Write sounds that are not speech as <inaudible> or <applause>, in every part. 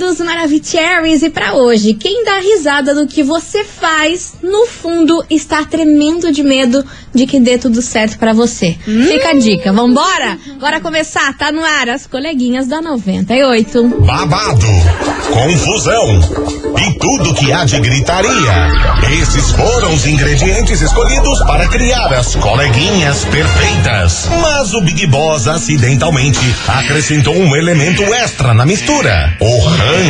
do Maravicheries, e para hoje, quem dá risada do que você faz, no fundo está tremendo de medo de que dê tudo certo para você. Hum. Fica a dica, vambora? Bora começar, tá no ar as coleguinhas da 98. Babado, confusão e tudo que há de gritaria. Esses foram os ingredientes escolhidos para criar as coleguinhas perfeitas. Mas o Big Boss acidentalmente acrescentou um elemento extra na mistura: o ranço.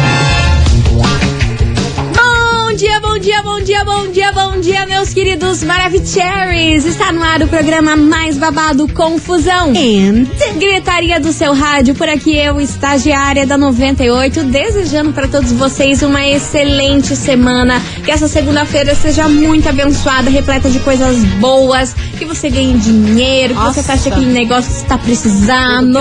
dia, bom dia, bom dia, bom dia, bom dia, meus queridos Maravicheries! Está no ar o programa mais babado Confusão. And gritaria do seu rádio, por aqui eu, estagiária da 98, desejando para todos vocês uma excelente semana. Que essa segunda-feira seja muito abençoada, repleta de coisas boas, que você ganhe dinheiro, que Nossa. você faça aquele negócio que você está precisando.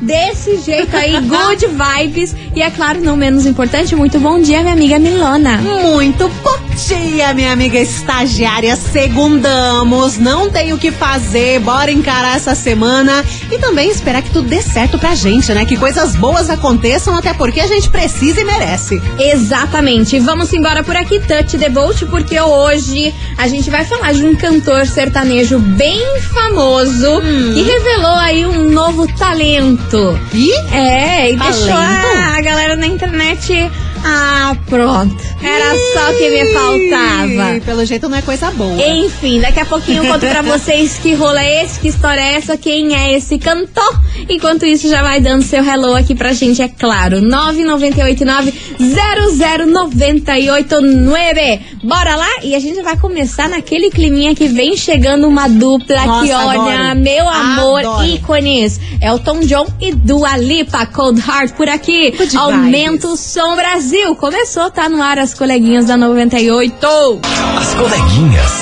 Desse jeito aí, <laughs> good vibes. E é claro, não menos importante, muito bom dia, minha amiga Milona. Muito bom dia, minha amiga estagiária. Segundamos, não tem o que fazer, bora encarar essa semana e também esperar que tudo dê certo pra gente, né? Que coisas boas aconteçam, até porque a gente precisa e merece. Exatamente. Vamos embora por aqui, Touch the Boat, porque hoje a gente vai falar de um cantor sertanejo bem famoso hum. que revelou aí um novo talento. E? É, e talento? deixou a galera na internet ah, pronto. Era só que me faltava. Pelo jeito não é coisa boa. Enfim, daqui a pouquinho eu conto pra <laughs> vocês que rola é esse, que história é essa, quem é esse cantor. Enquanto isso, já vai dando seu hello aqui pra gente, é claro. 998900989. Bora lá? E a gente vai começar naquele climinha que vem chegando uma dupla Nossa, que, olha, adoro. meu amor, adoro. ícones. Elton John e Dua Lipa, Cold Heart por aqui. Aumenta o som Brasil. Brasil. Começou, tá no ar as coleguinhas da 98. As coleguinhas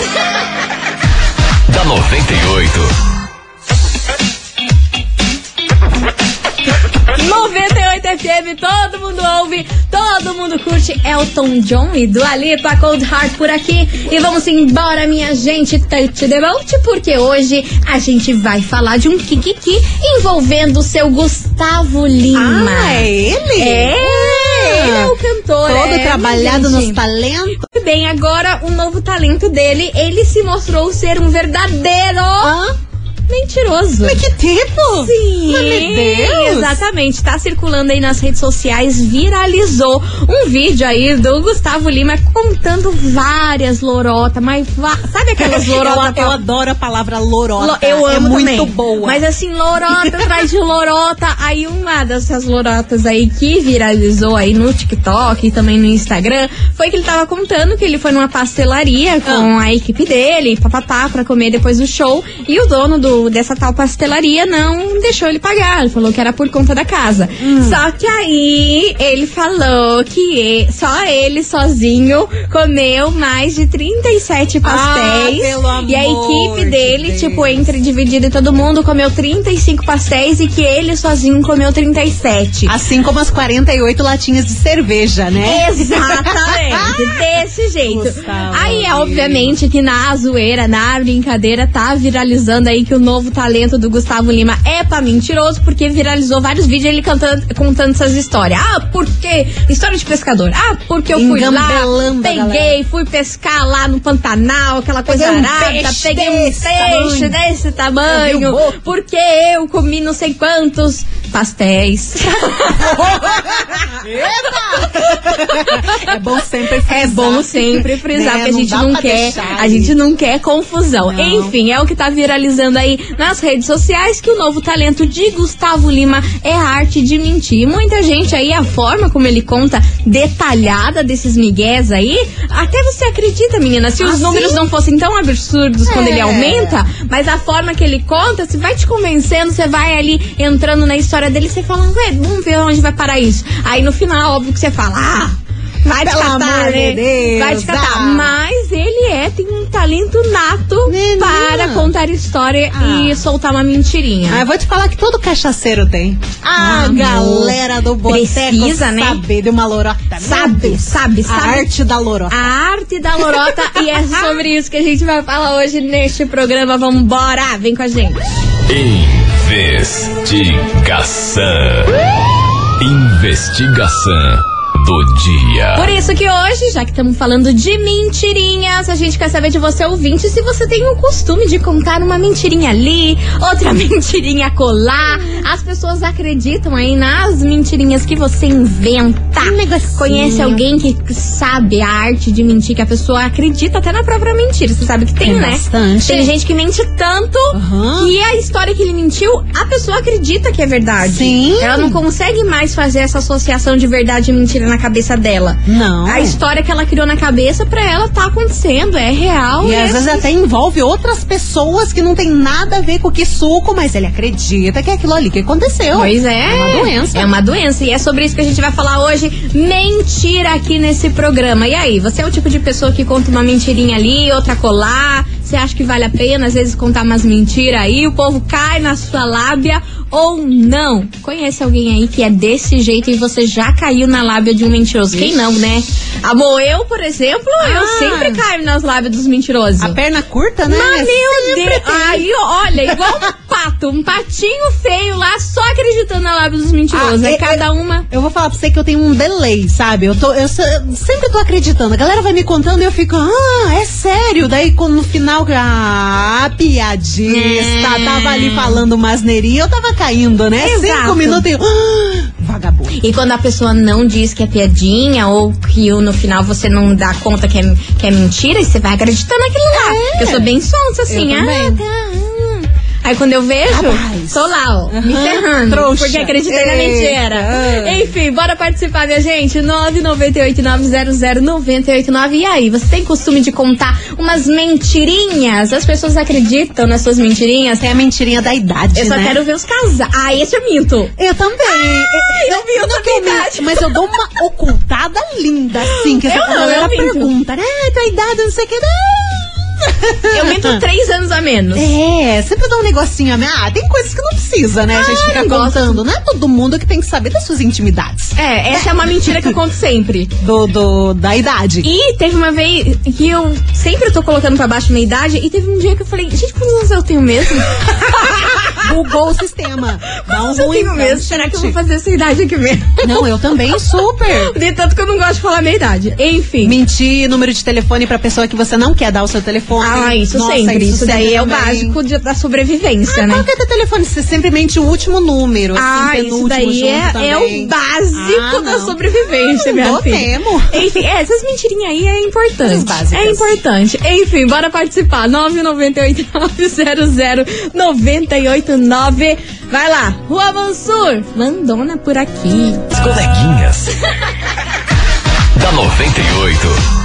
<laughs> da 98. 98 FM, todo mundo ouve, todo mundo curte Elton John e Dua Lipa, Cold Heart por aqui. E vamos embora, minha gente, touch the boat, porque hoje a gente vai falar de um kikiki envolvendo o seu Gustavo Lima. Ah, é ele? É! Ele é o cantor. Todo é, trabalhado nos talentos. Bem, agora o novo talento dele, ele se mostrou ser um verdadeiro. Ah? Mentiroso. Mas que tipo? Sim. Mas, meu Deus. Exatamente. Tá circulando aí nas redes sociais, viralizou um vídeo aí do Gustavo Lima contando várias lorotas, mas sabe aquelas lorotas? <laughs> eu, eu, adoro a palavra lorota. Lo, eu amo é muito também. boa. Mas assim, lorota atrás de lorota. Aí uma dessas lorotas aí que viralizou aí no TikTok e também no Instagram foi que ele tava contando que ele foi numa pastelaria com ah. a equipe dele, papapá, pra comer depois do show. E o dono do dessa tal pastelaria não deixou ele pagar. Ele falou que era por conta da casa. Hum. Só que aí ele falou que só ele sozinho comeu mais de 37 pastéis. Ah, e a equipe dele, de tipo, entre dividida e todo mundo, comeu 35 pastéis e que ele sozinho comeu 37. Assim como as 48 latinhas de cerveja, né? Exatamente. <laughs> desse jeito. Gustavo, aí, é obviamente, que na zoeira, na brincadeira, tá viralizando aí que o novo talento do Gustavo Lima é pra mentiroso, porque viralizou vários vídeos ele cantando, contando essas histórias. Ah, porque. História de pescador. Ah, porque eu fui lá, peguei, fui pescar lá no Pantanal, aquela coisa peguei arada, um peguei um peixe tamanho. desse tamanho, porque eu comi não sei quantos pastéis. <laughs> é bom sempre frisar. É bom sempre frisar, né? que a gente não, não quer, a gente não quer confusão. Não. Enfim, é o que tá viralizando aí nas redes sociais que o novo talento de Gustavo Lima é a arte de mentir. Muita gente aí, a forma como ele conta detalhada desses migués aí, até você acredita, menina, se os ah, números não fossem tão absurdos é. quando ele é. aumenta, mas a forma que ele conta, você vai te convencendo, você vai ali entrando na história dele, você fala, ué, vamos ver onde vai parar isso. Aí no final, óbvio que você fala, ah, Vai te catar, né? De Deus, vai te catar. Ah. Mas ele é tem um talento nato Menina. para contar história Ah. e soltar uma mentirinha. Ah, eu vou te falar que todo cachaceiro tem. A Ah, galera do boteco Precisa, né? saber de uma lorota. Sabe, Deus. sabe, A sabe. arte da lorota. A arte da lorota e é sobre isso que a gente vai falar hoje neste programa. Vambora, vem com a gente. Investigação. Investigação do dia. Por isso que hoje, já que estamos falando de mentirinhas, a gente quer saber de você, ouvinte, se você tem o costume de contar uma mentirinha ali, outra <laughs> mentirinha colar. As pessoas acreditam aí nas mentirinhas que você inventa. Um negocinho. Conhece alguém que sabe a arte de mentir, que a pessoa acredita até na própria mentira. Você sabe que tem, Tem né? bastante. Tem gente que mente tanto Aham. que a história que ele mentiu, a pessoa acredita que é verdade. Sim. Ela não consegue mais fazer essa associação de verdade e mentira na cabeça dela. Não. A história que ela criou na cabeça pra ela tá acontecendo, é real. E é às vezes assim. até envolve outras pessoas que não tem nada a ver com o que suco, mas ele acredita que é aquilo ali que aconteceu. Pois é. É uma doença. É uma doença. E é sobre isso que a gente vai falar hoje. Mentira aqui nesse programa. E aí, você é o tipo de pessoa que conta uma mentirinha ali, outra colar? Você acha que vale a pena, às vezes, contar umas mentiras aí? O povo cai na sua lábia ou não? Conhece alguém aí que é desse jeito e você já caiu na lábia de um mentiroso? Quem não, né? Amor, eu, por exemplo, eu Ah. sempre caio nas lábias dos mentirosos. A perna curta, né? Mas, meu Sempre Deus. Aí, olha, igual um pato, um patinho feio lá, só acreditando na lábia dos mentirosos. Ah, Aí é- cada uma. Eu vou falar pra você que eu tenho um delay, sabe? Eu, tô, eu, eu sempre tô acreditando. A galera vai me contando e eu fico, ah, é sério. Daí quando no final, ah, piadista, É. tava ali falando umas neirinhas, eu tava caindo, né? Exato. Cinco minutos e <gasps> ah, vagabundo. E quando a pessoa não diz que é piadinha ou que no final você não dá conta que é, que é mentira, você vai acreditando naquilo lá. Eu sou bem sonsa, assim. Eu ah, também. tá. Ah. Aí quando eu vejo, Rapaz. tô lá, ó, me Aham, ferrando. trouxa. Porque acreditei na Eita. mentira. Ah. Enfim, bora participar, minha gente. 998-900-989. E aí, você tem costume de contar umas mentirinhas? As pessoas acreditam nas suas mentirinhas? Tem a mentirinha da idade, Eu só né? quero ver os casais. Ah, esse eu minto. Eu também. eu vi não essa que eu minto, Mas eu dou uma ocultada linda, assim, que Eu não, galera eu minto. pergunta, né? Tua idade, não sei o que. Não. Eu minto três anos a menos. É, sempre dá um negocinho a. Ah, tem coisas que não precisa, né? a gente fica contando. Não é todo mundo que tem que saber das suas intimidades. É, essa é uma mentira que eu conto sempre. <laughs> Do, do, da idade. E teve uma vez que eu sempre tô colocando pra baixo minha idade e teve um dia que eu falei, gente, quantos anos eu tenho mesmo? <laughs> Bugou o sistema. Dá um ruim, mesmo? Será que eu vou fazer essa idade aqui mesmo? Não, eu também, super. <laughs> De tanto que eu não gosto de falar minha idade. Enfim. Mentir número de telefone pra pessoa que você não quer dar o seu telefone. Ah, isso Nossa, sempre. Isso, daí sempre é o básico de- da sobrevivência, Ah, né? Qual que é teu telefone? Você sempre mente o último número. Ah, assim, isso penúltimo daí é, é o básico Ah, da não. sobrevivência, minha Não filha. temo. Enfim, é, essas mentirinhas aí é importante. É importante. Enfim, bora participar. 998-900-989. Vai lá. Rua Mansur, Mandona por aqui. As coleguinhas. <laughs> da 98.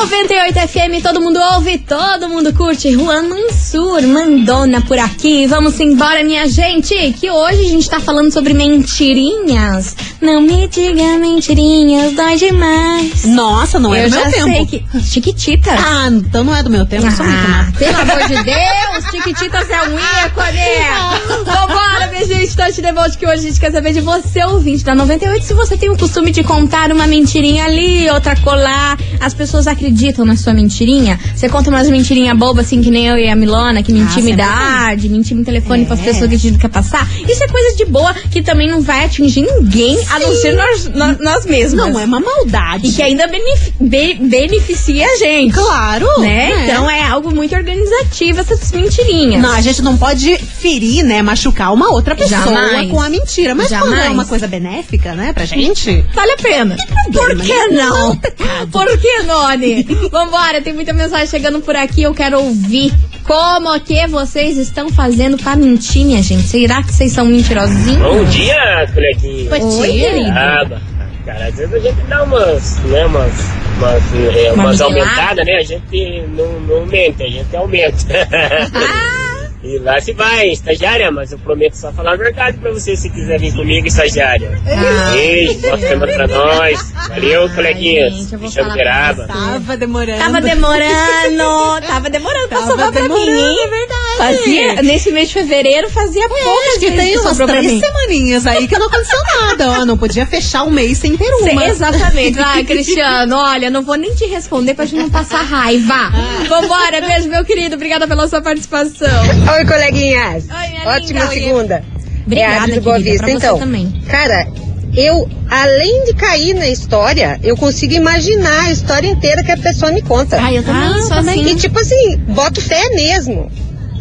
98 FM, todo mundo ouve, todo mundo curte. Juan Mansur, Mandona por aqui. Vamos embora, minha gente, que hoje a gente tá falando sobre mentirinhas. Não me diga mentirinhas, dói demais. Nossa, não é Eu do meu tempo. sei que. Chiquititas. Ah, então não é do meu tempo, eu sou muito Ah, pelo amor de Deus, Chiquititas é um ícone! Vambora, minha gente, Touch the Vote, que hoje a gente quer saber de você, ouvinte da 98, se você tem o costume de contar uma mentirinha ali, outra colar, as pessoas acreditam na sua mentirinha? Você conta umas mentirinhas bobas, assim, que nem eu e a Milona, que mentimos sempre idade, mentimos telefone É. para as pessoas que a gente quer passar. Isso é coisa de boa, que também não vai atingir ninguém, a não ser nós, nós, nós mesmos. Não, é uma maldade. E que ainda benef- be- beneficia a gente. Claro. Né? é. Então é algo muito organizativo essas mentirinhas. Não, a gente não pode ferir, né, machucar uma outra pessoa Jamais. com a mentira. Mas quando é Jamais. uma coisa benéfica, né, pra gente... Vale a pena. Por mas que não é não? um pecado. Por que, Noni? Vambora, tem muita mensagem chegando por aqui. Eu quero ouvir como que vocês estão fazendo pra mentir, minha gente. Será que vocês são mentirosinhos? Bom dia, coleguinha. Bom dia, querido. Ah, cara, às vezes a gente dá umas, né, umas, umas, é, Uma umas aumentadas, né? A gente não, não mente, a gente aumenta. <laughs> E lá se vai, estagiária, mas eu prometo só falar a verdade pra você se quiser vir comigo, estagiária. Ah. Beijo, boa semana pra nós. Valeu, coleguinhas. gente, eu vou Me chamo falar Beraba. Tava demorando. Tava demorando, tava demorando pra Tava sobrar pra mim. demorando, é verdade. Fazia, nesse mês de fevereiro fazia É, poucas que tem umas três semaninhas aí que não aconteceu nada, ó. Não podia fechar um mês sem ter Cê- uma. Exatamente. Ai, <laughs> Cristiano, olha, não vou nem te responder pra gente não passar raiva. Ah. Vambora, beijo, meu querido. Obrigada pela sua participação. Oi, coleguinhas. Oi, minha Ótima linda. segunda. Obrigada, é a do Boa Vista. pra você então, também. cara, eu, além de cair na história, eu consigo imaginar a história inteira que a pessoa me conta. Ai, eu também Ah, sou também. assim. E tipo assim, boto fé mesmo.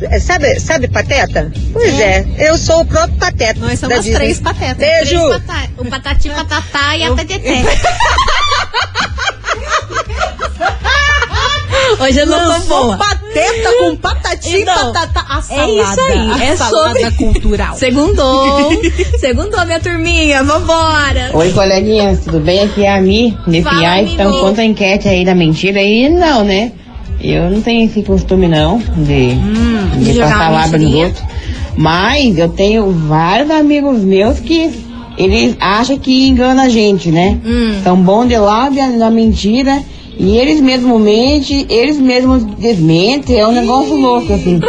É, Sabe, sabe Pateta? Pois é. eu sou o próprio Pateta. Nós da somos Disney. três patetas. Beijo! Três pata- O patati patatá e a peteté. <laughs> Hoje eu não tô boa. pateta com patati Então, patata. A É isso aí, a é salada sobre... cultural. <laughs> Segundou. Segundou, minha turminha. Vambora. Oi, coleguinhas, tudo bem? Aqui é a Mi, DPI. Então, quanto à enquete aí da mentira, aí não, né? Eu não tenho esse costume, não, de, de de jogar passar lábio nos outros. Mas eu tenho vários amigos meus que eles acham que engana a gente, né? Hum. São bons de lábia na mentira. E eles mesmos mentem, eles mesmos desmentem, é um negócio louco, assim.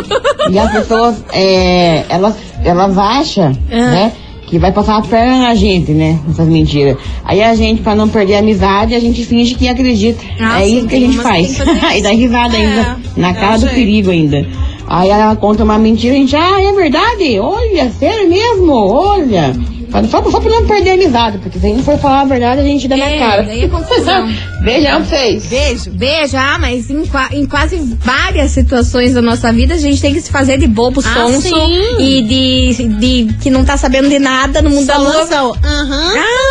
E as pessoas, é, elas, elas acham, Ah. né? Que vai passar a perna na gente, né? Essas mentiras. Aí a gente, pra não perder a amizade, a gente finge que acredita. É sim, isso que a gente faz. e <laughs> dá risada ainda. Na é cara do jeito. perigo ainda. Aí ela conta uma mentira, a gente, ah, é verdade? Olha, sério mesmo? Olha. Só, só pra não perder a amizade, porque se a gente for falar a verdade, a gente dá É, na cara. daí é confusão. <laughs> Beijão pra vocês. Beijo. Beijo, ah, mas em, em quase várias situações da nossa vida a gente tem que se fazer de bobo, Ah, sonso sim. e de, de que não tá sabendo de nada no mundo da Só lua. Aham. Ah,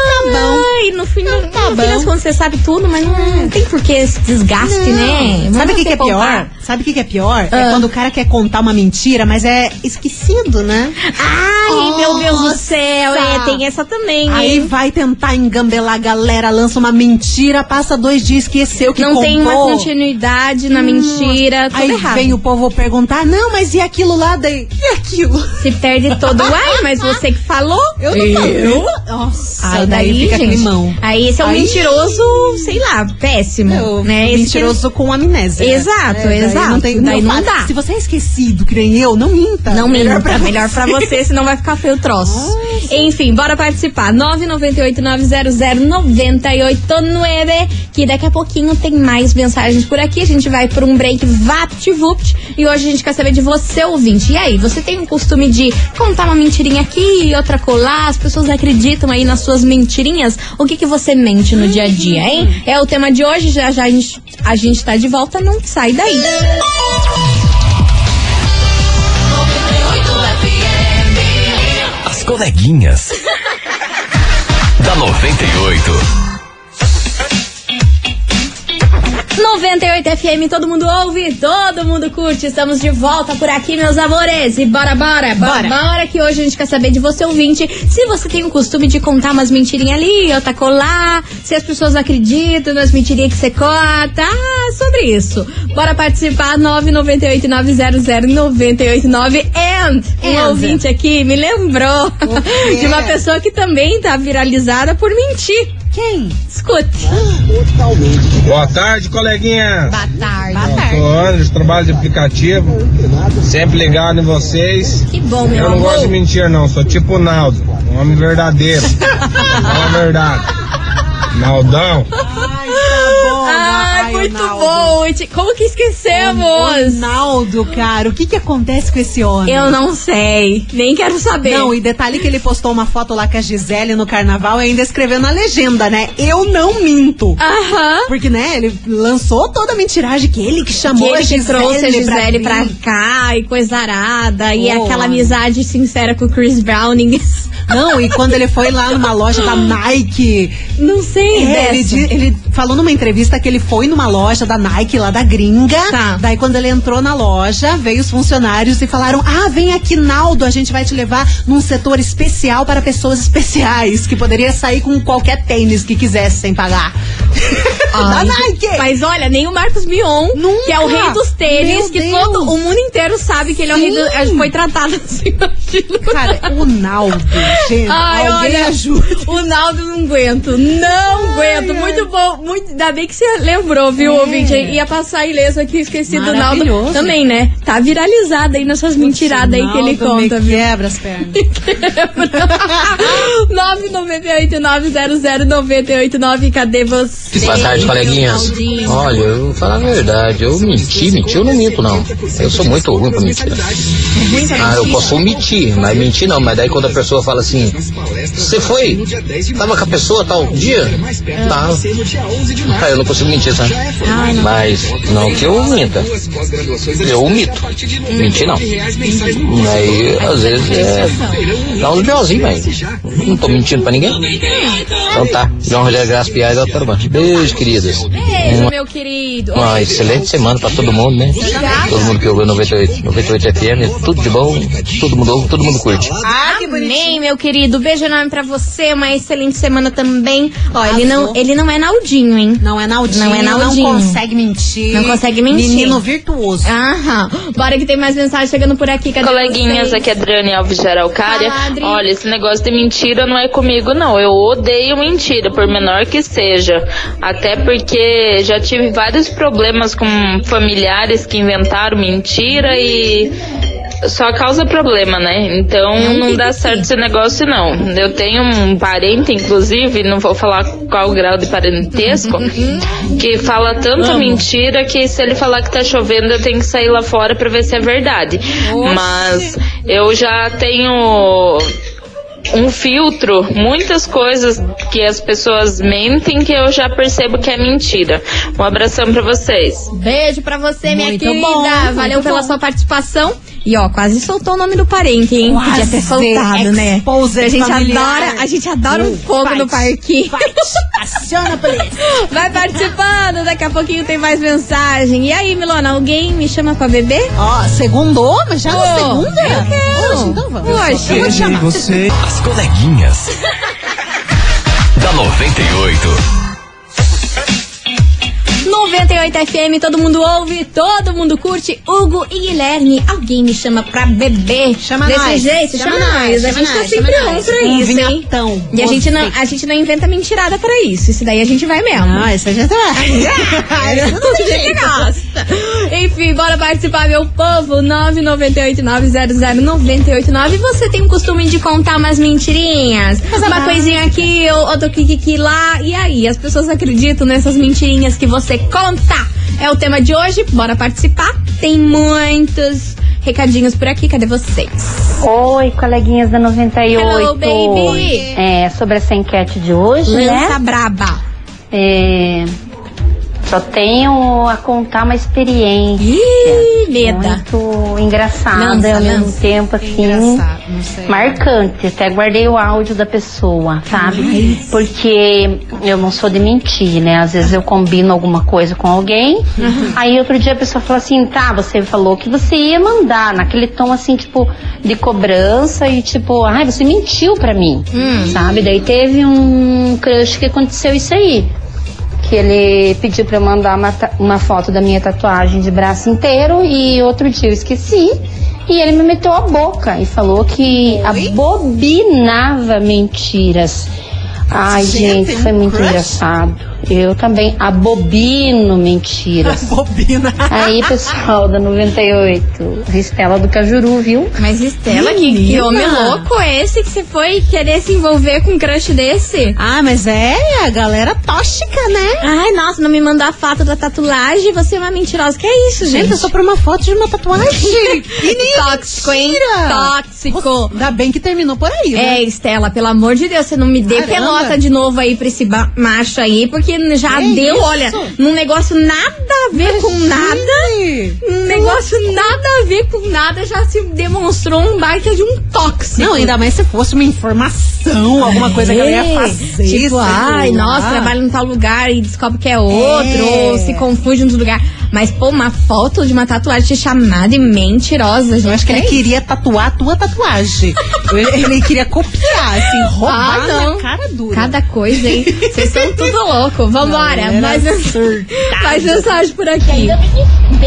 E no fim, no, tá no fim das contas você sabe tudo, mas não tem por que esse desgaste, né? Vamos Sabe o que, que é pior? Sabe o que, que é pior? É Ah. quando o cara quer contar uma mentira, mas é esquecido, né? Ai, meu Deus do céu, é, Nossa. tem essa também, Aí hein? vai tentar engambelar a galera, lança uma mentira, passa dois dias, esqueceu que Não contou. tem uma continuidade na mentira, tudo Aí errado. vem o povo perguntar, não, mas e aquilo lá daí? E aquilo? Se perde todo. Uai, mas você que falou? Eu não falei. Nossa, Ai, daí daí, fica gente, climão. Aí esse é um Aí- mentiroso, sei lá, péssimo. Né? Mentiroso com amnésia. né? Exato, daí exato. Não tem, Daí não dá. Se você é esquecido, que nem eu, não minta. Não Melhor minta, pra melhor pra você, senão vai ficar feio o troço. Enfim, bora participar. 998-900-989, que daqui a pouquinho tem mais mensagens por aqui. A gente vai por um break vapt-vupt e hoje a gente quer saber de você, ouvinte. E aí, você tem o costume de contar uma mentirinha aqui e outra colar? As pessoas acreditam aí nas suas mentirinhas? O que, que você mente no dia a dia, hein? É o tema de hoje, já já a gente, a gente tá de volta, não sai daí. As coleguinhas. <laughs> da 98. 98 FM, todo mundo ouve, todo mundo curte. Estamos de volta por aqui, meus amores. E bora, bora, bora, Bora. que hoje a gente quer saber de você, ouvinte, se você tem o costume de contar umas mentirinhas ali, outra colar, se as pessoas acreditam nas mentirinhas que você conta. Ah, sobre isso. Bora participar, 998-900-989. And, um And. ouvinte aqui me lembrou <laughs> de uma pessoa que também tá viralizada por mentir. Quem? Escute. Boa tarde, coleguinha. Boa tarde. Sou Andres, trabalho de aplicativo. Sempre ligado em vocês. Que bom, meu Eu não amor. gosto de mentir, não. Sou tipo o Naldo, um homem verdadeiro. <laughs> Fala a verdade. Naldão. Muito bom. Como que esquecemos? Ronaldo, cara, o que que acontece com esse homem? Eu não sei. Nem quero saber. Não, e detalhe que ele postou uma foto lá com a Gisele no carnaval e ainda escreveu na legenda, né? Eu não minto. Aham. Porque, né, ele lançou toda a mentiragem que ele que Que chamou ele a que Gisele trouxe a Gisele pra, vir. cá e coisa arada. E Oh. aquela amizade sincera com o Chris Browning. <laughs> Não, e quando ele foi lá numa loja da Nike. Não sei É, ele, ele falou numa entrevista que ele foi numa loja da Nike, lá da gringa. Tá. Daí, quando ele entrou na loja, veio os funcionários e falaram: Ah, vem aqui, Naldo, a gente vai te levar num setor especial para pessoas especiais, que poderia sair com qualquer tênis que quisesse sem pagar. <laughs> da Nike. Mas olha, nem o Marcos Mion, Nunca. que é o rei dos tênis, Meu que Deus. todo o mundo inteiro sabe que ele é o rei do, foi tratado assim. Cara, o Naldo, gente, Ai, alguém olha, ajuda. o Naldo não aguento, não aguento. Muito bom, muito, ainda bem que você lembrou, viu, É. ouvinte? Ia passar ileso aqui, esqueci do Naldo também, né? Tá viralizado aí nessas mentiradas aí que ele me conta, viu? quebra as pernas. <laughs> 998900989, <laughs> cadê você? Boa tarde, coleguinhas. Olha, eu vou falar a verdade. Eu menti, menti, eu não minto, não. Eu sou muito ruim pra mentir. Ah, eu posso omitir, mas mentir não. Mas daí quando a pessoa fala assim, você foi? Tava com a pessoa tal dia? Tava. Ah, eu não consigo mentir, sabe? Mas não que eu minta. Eu omito. Mentir não. Aí, às vezes, é. Dá uns biozinhos, mas não tô mentindo pra ninguém. Então tá. João Rogério Graça Piais da Autorbahn. Beijo, queridas. Beijo, meu querido. Uma excelente semana pra todo mundo, né? Todo mundo que ouviu 98, 98 FM, tudo de bom, todo mundo ouve, todo mundo curte. Ah, que bonitinho. Amém, meu querido. Beijo enorme pra você. Uma excelente semana também. Ó, ele não, ele não é Naldinho, hein? Não é Naldinho, Não é Naldinho. não consegue mentir. Não consegue mentir. Menino virtuoso. Aham. Bora que tem mais mensagem chegando por aqui. Cadê Coleguinhas, vocês? aqui é Adriane Alves de Araucária. Fala. Olha, esse negócio de mentira não é comigo, não. Eu odeio mentira, por menor que seja. Até porque já tive vários problemas com familiares que inventaram mentira e só causa problema, né? Então não dá certo esse negócio, não. Eu tenho um parente, inclusive, não vou falar qual o grau de parentesco, que fala tanta mentira que se ele falar que tá chovendo, eu tenho que sair lá fora pra ver se é verdade. Mas eu já tenho um filtro, muitas coisas que as pessoas mentem que eu já percebo que é mentira. Um abração pra vocês. Beijo pra você, minha Muito querida. bom, Valeu pela bom. sua participação. E ó, quase soltou o nome do parente, hein? Quase. Podia ter soltado, né? A gente familiar. adora, a gente adora um fogo no parquinho. vai, Aciona a polícia. Vai participando, daqui a pouquinho tem mais mensagem. E aí, Milona, alguém me chama pra beber? Ó, segundou, mas já na segunda? eu quero. Hoje, então vamos. Hoje. Eu vou te chamar. As coleguinhas. <laughs> da 98. 98 FM, todo mundo ouve, todo mundo curte. Hugo e Guilherme, alguém me chama pra beber. Chama Desse nós. jeito, chama, Chama nós. A chama gente tá nós, sempre chama on pra Um isso, hein? vinhatão. E a gente, não, a gente não inventa mentirada pra isso. Isso daí a gente vai mesmo. Ah, esse a gente vai. Gosta. <laughs> Enfim, bora participar, meu povo. 998-900-989. Você tem o costume de contar umas mentirinhas? Uma coisinha aqui, ou- outro kikiki lá. E aí, as pessoas acreditam nessas mentirinhas que você conta? É o tema de hoje. Bora participar. Tem muitos recadinhos por aqui. Cadê vocês? Oi, coleguinhas da 98. Hello, baby. É, sobre essa enquete de hoje, Lança né? braba. É, só tenho a contar uma experiência. Ih, meda. Muito engraçada Lança, ao mesmo lança. tempo assim. Marcante, até guardei o áudio da pessoa, sabe? Porque eu não sou de mentir, né? Às vezes eu combino alguma coisa com alguém, aí outro dia a pessoa fala assim: tá, você falou que você ia mandar, naquele tom assim, tipo, de cobrança e tipo, ai, você mentiu pra mim, sabe? Daí teve um crush que aconteceu isso aí que ele pediu pra eu mandar uma, uma foto da minha tatuagem de braço inteiro e outro dia eu esqueci. E ele me meteu a boca e falou que abobinava mentiras. Ai, gente, tem foi muito crush? engraçado. Eu também abobino mentiras. <laughs> Bobina. Aí, pessoal da 98, Ristela do Cajuru, viu? Mas Estela, que, que homem louco é esse que você foi querer se envolver com um crush desse? Ah, mas é a galera tóxica, né? Ai, nossa, não me mandou a foto da tatuagem, você é uma mentirosa. Que é isso, gente? Gente, eu só por uma foto de uma tatuagem. <laughs> Tóxico, hein? Tóxico. Ainda bem que terminou por aí, né? É, Estela, pelo amor de Deus, você não me dê Caramba. pelota de novo aí pra esse macho aí, porque já Que deu, isso? olha, num negócio nada a ver com nada. Um negócio nada a ver com nada já se demonstrou um baita de um tóxico. Não, ainda mais se fosse uma informação, alguma coisa que ela ia fazer. Tipo, ai, nossa, trabalha em tal lugar e descobre que é outro, É. ou se confunde no lugar. Mas, pô, uma foto de uma tatuagem te chamar de mentirosa, gente. Eu acho que ele é queria tatuar a tua tatuagem. <laughs> ele, ele queria copiar, assim, roubar Ah, não. na cara dura. Cada coisa, hein? Vocês são <laughs> tudo louco. Vambora. Mais, mais mensagem por aqui.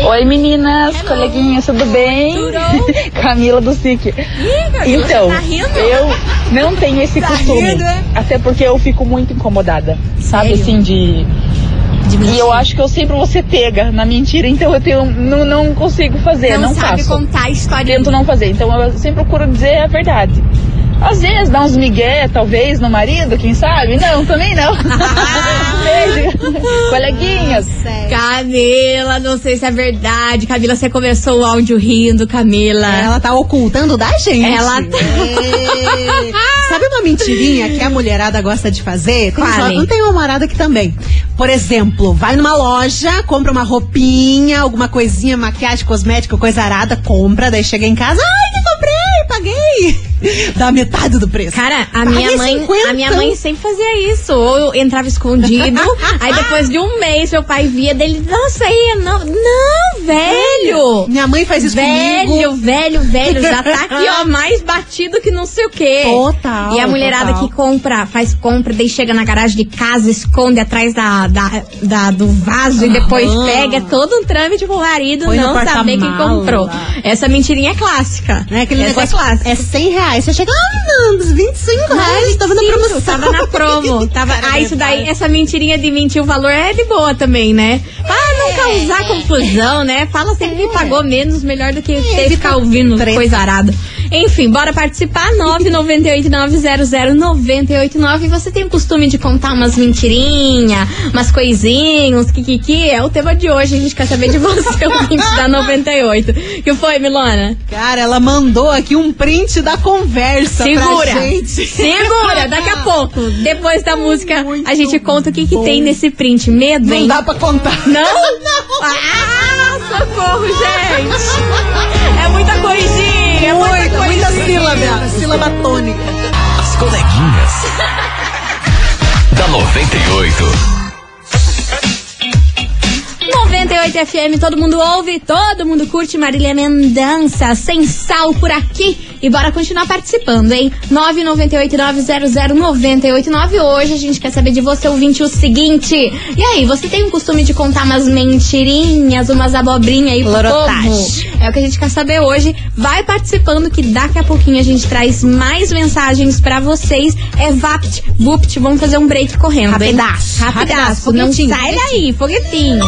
Oi meninas, coleguinhas, tudo bem? <laughs> Camila do SIC. Camila, Então, tá rindo? eu não tenho esse Tá costume. rindo, é? Até porque eu fico muito incomodada. Sabe Sério? assim, de. E eu acho que eu sempre vou ser pega na mentira, então eu tenho, não, não consigo fazer, Não não, sabe faço. contar a história. Tento não fazer, então eu sempre procuro dizer a verdade. Às vezes dá uns migué, talvez, no marido, quem sabe? Não, também não. <laughs> <laughs> Beijo. Coleguinhas. Camila, não sei se é verdade. Camila, você começou o áudio rindo, Camila. Ela tá ocultando da gente. Ela tá- É. <laughs> Sabe uma mentirinha que a mulherada gosta de fazer? Tem só- não tem uma morada aqui também. Por exemplo, vai numa loja, compra uma roupinha, alguma coisinha, maquiagem, cosmético, coisa arada, compra, daí chega em casa, ai, que comprei, paguei. <laughs> Dá metade do preço. Cara, a Paguei minha mãe, 50. a minha mãe sempre fazia isso. Ou eu entrava escondido, <laughs> aí depois de um mês meu pai via dele, nossa, aí, não, não, velho. Minha mãe faz isso velho, comigo. velho, velho, já tá aqui, ó, <laughs> mais batido que não sei o quê. Total, E a mulherada total. que compra, faz compra, daí chega na garagem de casa, esconde atrás da, da, da- do vaso e depois pega todo um trâmite pro marido no não saber quem comprou. Essa mentirinha é clássica. Né, aquele Essa negócio é clássica. é 100 reais. Você chega, ah, não, dos 25 reais, tava na 25, promoção. Tava na promo. <laughs> Tava... Ah, isso daí, essa mentirinha de mentir o valor é de boa também, né? Pra não causar confusão, né? Fala sempre que pagou menos, melhor do que ter que ficar ouvindo coisa arada. Enfim, bora participar. <laughs> 998900989. Você tem o costume de contar umas mentirinhas, umas coisinhas, uns kikiki? É o tema de hoje. A gente quer saber de você, <laughs> o 20 da 98. que foi, Milona? Cara, ela mandou aqui um print da conversa Segura! pra gente. Segura! Daqui a <laughs> pouco, depois da música, a gente conta o que, que tem nesse print. Medo, Não hein? dá pra contar. Não? Ah, socorro, gente! É muita coisinha, é muita Muita, muita sílaba, sílaba tônica. As coleguinhas. da 98. 98 FM, todo mundo ouve, todo mundo curte Marília Mendonça, sem sal por aqui. E bora continuar participando, hein? 998-900-989. Hoje a gente quer saber de você, ouvinte, o seguinte. E aí, você tem o costume de contar umas mentirinhas, umas abobrinhas aí pro povo? É o que a gente quer saber hoje. Vai participando que daqui a pouquinho a gente traz mais mensagens pra vocês. É Vapt, Vupt, vamos fazer um break correndo, hein? Rapidaço, Rapidaço. rapidaço, Não foguetinho, sai daí, foguetinho.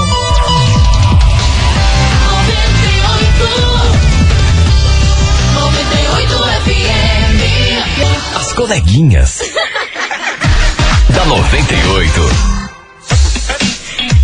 As coleguinhas. <laughs> da 98.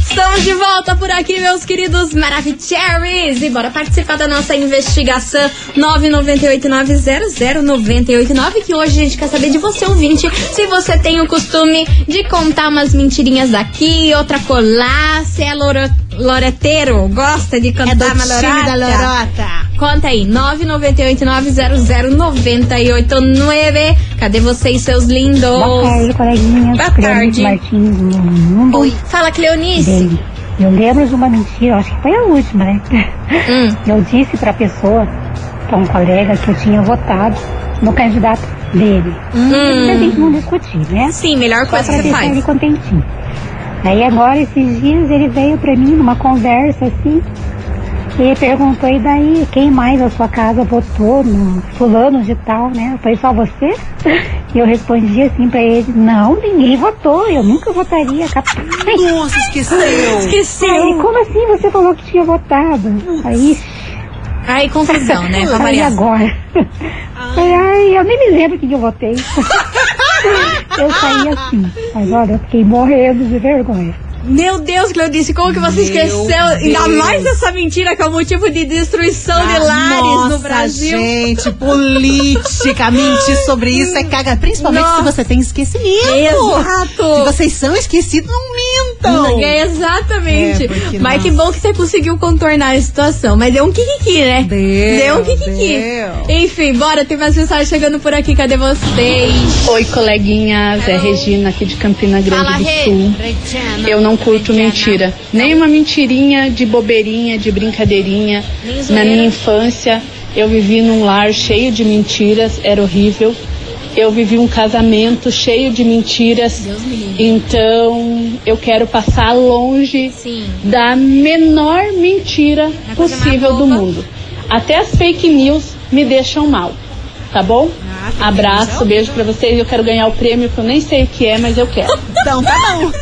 Estamos de volta por aqui, meus queridos Maravicheries. E bora participar da nossa investigação 998900989, que hoje a gente quer saber de você, ouvinte, se você tem o costume de contar umas mentirinhas daqui, outra colar, se é loro, loreteiro, gosta de É cantar do uma time lorota. Conta aí, 998900989. Cadê vocês, seus lindos? Boa tarde, coleguinhas. Boa tarde. Martins. Oi, fala, Cleonice. Bem, eu lembro de uma mentira, acho que foi a última, né? Hum. <laughs> Eu disse pra pessoa, pra um colega, que eu tinha votado no candidato dele. Hum. Pra gente não discutir, né? Sim, melhor Só coisa pra que você faz. ele contentinho. Aí agora, esses dias, ele veio pra mim numa conversa assim, e perguntou, e daí, quem mais da sua casa votou no fulano de tal, né? Foi só você? E eu respondi assim pra ele, não, ninguém votou, eu nunca votaria, capaz. Nossa, esqueceu. Esqueceu. Aí, como assim você falou que tinha votado? Aí, Aí, confusão, né? <laughs> Aí agora? Falei, ai, eu nem me lembro que eu votei. <laughs> eu saí assim, mas olha, eu fiquei morrendo de vergonha. Meu Deus, Cleodice, como que você Meu esqueceu? Ainda Deus. mais essa mentira que é o motivo de destruição de lares Nossa, no Brasil. gente, política, <laughs> mentir sobre isso é caga, principalmente Nossa. se você tem esquecimento. Exato. Se vocês são esquecidos, não mintam. Então. <laughs> É, exatamente. É, porque, Mas que bom que você conseguiu contornar a situação. Mas deu um kikiki, né? Deu, um kikiki. deu. Enfim, bora, tem mais mensagens chegando por aqui. Cadê vocês? Oi, coleguinhas. É Regina aqui de Campina Grande Fala, do Rê. Sul. Eu não curto mentira. Nem uma mentirinha de bobeirinha, de brincadeirinha. Na minha infância, eu vivi num lar cheio de mentiras, era horrível. Eu vivi um casamento cheio de mentiras. Então, eu quero passar longe da menor mentira possível do mundo. Até as fake news me deixam mal. Tá bom? Abraço, beijo pra vocês. Eu quero ganhar o prêmio que eu nem sei o que é, mas eu quero. Então tá bom.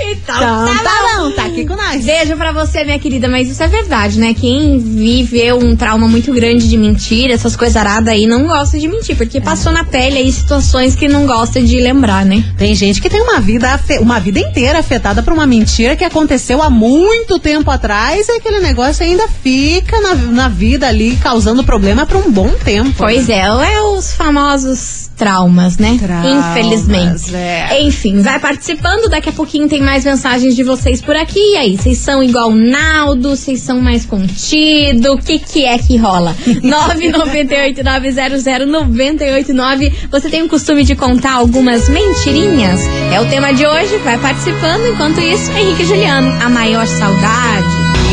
Então, <laughs> Então tá bom, tá aqui com nós. Beijo pra você, minha querida, mas isso é verdade, né? Quem viveu um trauma muito grande de mentira, essas coisas aradas aí, não gosta de mentir, porque passou na pele aí situações que não gosta de lembrar, né? Tem gente que tem uma vida, uma vida inteira afetada por uma mentira que aconteceu há muito tempo atrás e aquele negócio ainda fica na, na vida ali causando problema por um bom tempo. Pois é, é os famosos traumas, né? Traumas, Infelizmente. é. Enfim, vai participando, daqui a pouquinho tem mais mensagens de vocês por aqui. E aí, vocês são igual Naldo? Vocês são mais contido? O que que é que rola? <laughs> 998-900-989. Você tem o costume de contar algumas mentirinhas? É o tema de hoje, vai participando. Enquanto isso, Henrique e Juliano, a maior saudade.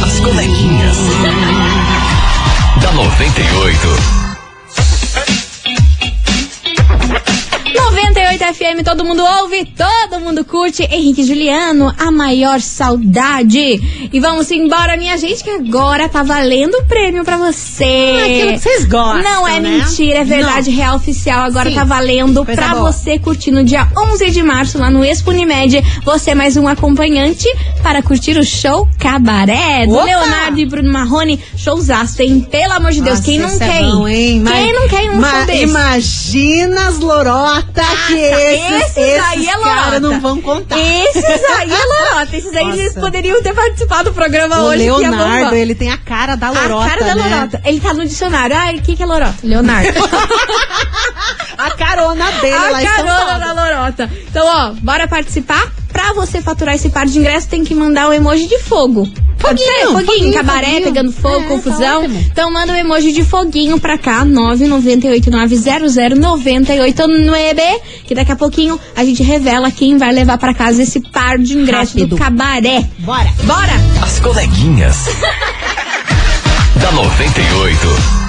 As coleguinhas. <laughs> da 98. 98 FM, todo mundo ouve, todo mundo curte. Henrique Juliano, a maior saudade. E vamos embora, minha gente, que agora tá valendo o prêmio pra você. Ah, aquilo que vocês gostam, Não é né? mentira, é verdade Não. real oficial. Agora Sim. tá valendo Coisa pra boa. você curtir no dia 11 de março lá no Expo Unimed. Você é mais um acompanhante para curtir o show Cabaré do Opa! Leonardo e Bruno Marrone. Showzaço, hein? Pelo amor de Deus, Nossa, quem não é quer bom, ir? hein? Mas- Quem não quer ir num show desse? Imagina as lorotas que esses, esses esses aí é lorota. não vão contar. Esses aí é lorota. Esses aí Nossa. eles poderiam ter participado do programa O hoje. ia Leonardo, ele tem a cara da lorota, A cara da né? lorota. Ele tá no dicionário. Ah, o que, que é lorota? Leonardo. <laughs> A carona dele a lá São carona da lorota. Então, ó, bora participar? Pra você faturar esse par de ingressos, tem que mandar o emoji de fogo. Foguinho, Foguinho, foguinho, cabaré, foguinho. pegando fogo, É, tá confusão. ótimo. então manda o emoji de foguinho pra cá, 998900989, que daqui a pouquinho a gente revela quem vai levar pra casa esse par de ingressos Rápido. do cabaré. Bora. Bora! As coleguinhas. <laughs> da 98.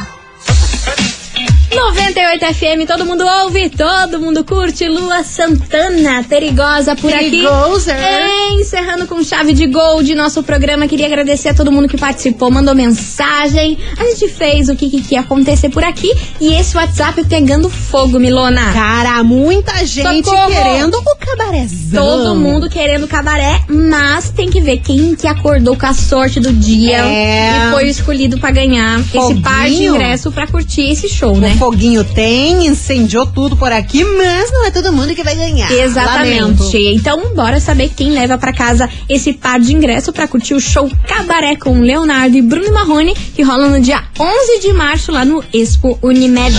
98 FM, todo mundo ouve, todo mundo curte. Lua Santana, perigosa por Perigosa. aqui. Encerrando com chave de gol de nosso programa. Queria agradecer a todo mundo que participou, mandou mensagem. A gente fez o que, que, que ia acontecer por aqui. E esse WhatsApp pegando fogo, Milona. Cara, muita gente Socorro. querendo o cabarézão. Todo mundo querendo cabaré, mas tem que ver quem que acordou com a sorte do dia É. e foi escolhido pra ganhar esse par de Foguinho. ingresso pra curtir esse show, né? O foguinho tem, incendiou tudo por aqui, mas não é todo mundo que vai ganhar. Exatamente. Lamento. Então, bora saber quem leva pra casa esse par de ingresso pra curtir o show Cabaré com Leonardo e Bruno Marrone, que rola no dia 11 de março lá no Expo Unimed.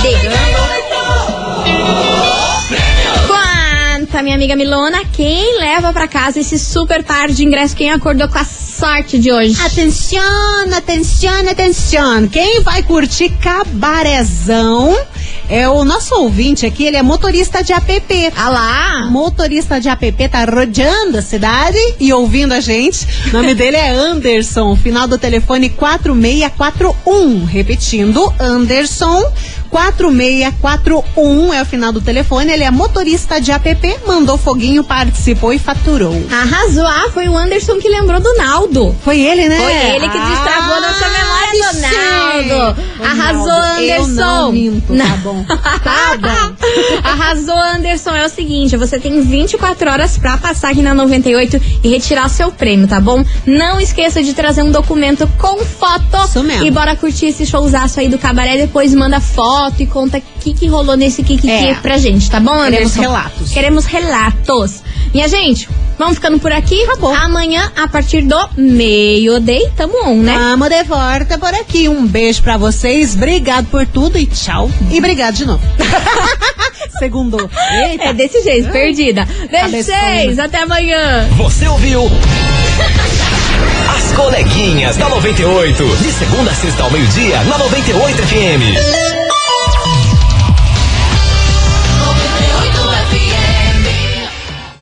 Quanta, minha amiga Milona, quem leva pra casa esse super par de ingresso? Quem acordou com a sorte de hoje? Atenção, atenção, atenção. Quem vai curtir cabarezão é o nosso ouvinte aqui, ele é motorista de app. Ah lá! Motorista de app tá rodeando a cidade e ouvindo a gente. O nome <laughs> dele é Anderson, final do telefone 4641. Repetindo, Anderson 4641 é o final do telefone. Ele é motorista de app, mandou foguinho, participou e faturou. Arrasou, ah, foi o Anderson que lembrou do Naldo. Foi ele, né? Foi ele que destravou Ah, nossa memória do sim. Naldo. Ô, Arrasou, Naldo, eu Anderson. não minto, tá bom. Tá bom. <laughs> Arrasou, Anderson. É o seguinte, você tem 24 horas pra passar aqui na 98 e retirar seu prêmio, tá bom? Não esqueça de trazer um documento com foto. Isso mesmo. E bora curtir esse showzaço aí do cabaré. Depois manda foto e conta o que, que rolou nesse Kiki É. pra gente, tá bom, Queremos Anderson? relatos. Queremos relatos. Minha gente, vamos ficando por aqui. Acabou. Amanhã, a partir do meio-day, tamo on, né? Tamo de volta por aqui. Um beijo pra vocês. Obrigado por tudo e tchau. E obrigado de novo. <laughs> Segundo. Eita. É desse jeito, perdida. Beijo vocês. Até amanhã. Você ouviu? As coleguinhas da 98. De segunda a sexta ao meio-dia, na 98 FM.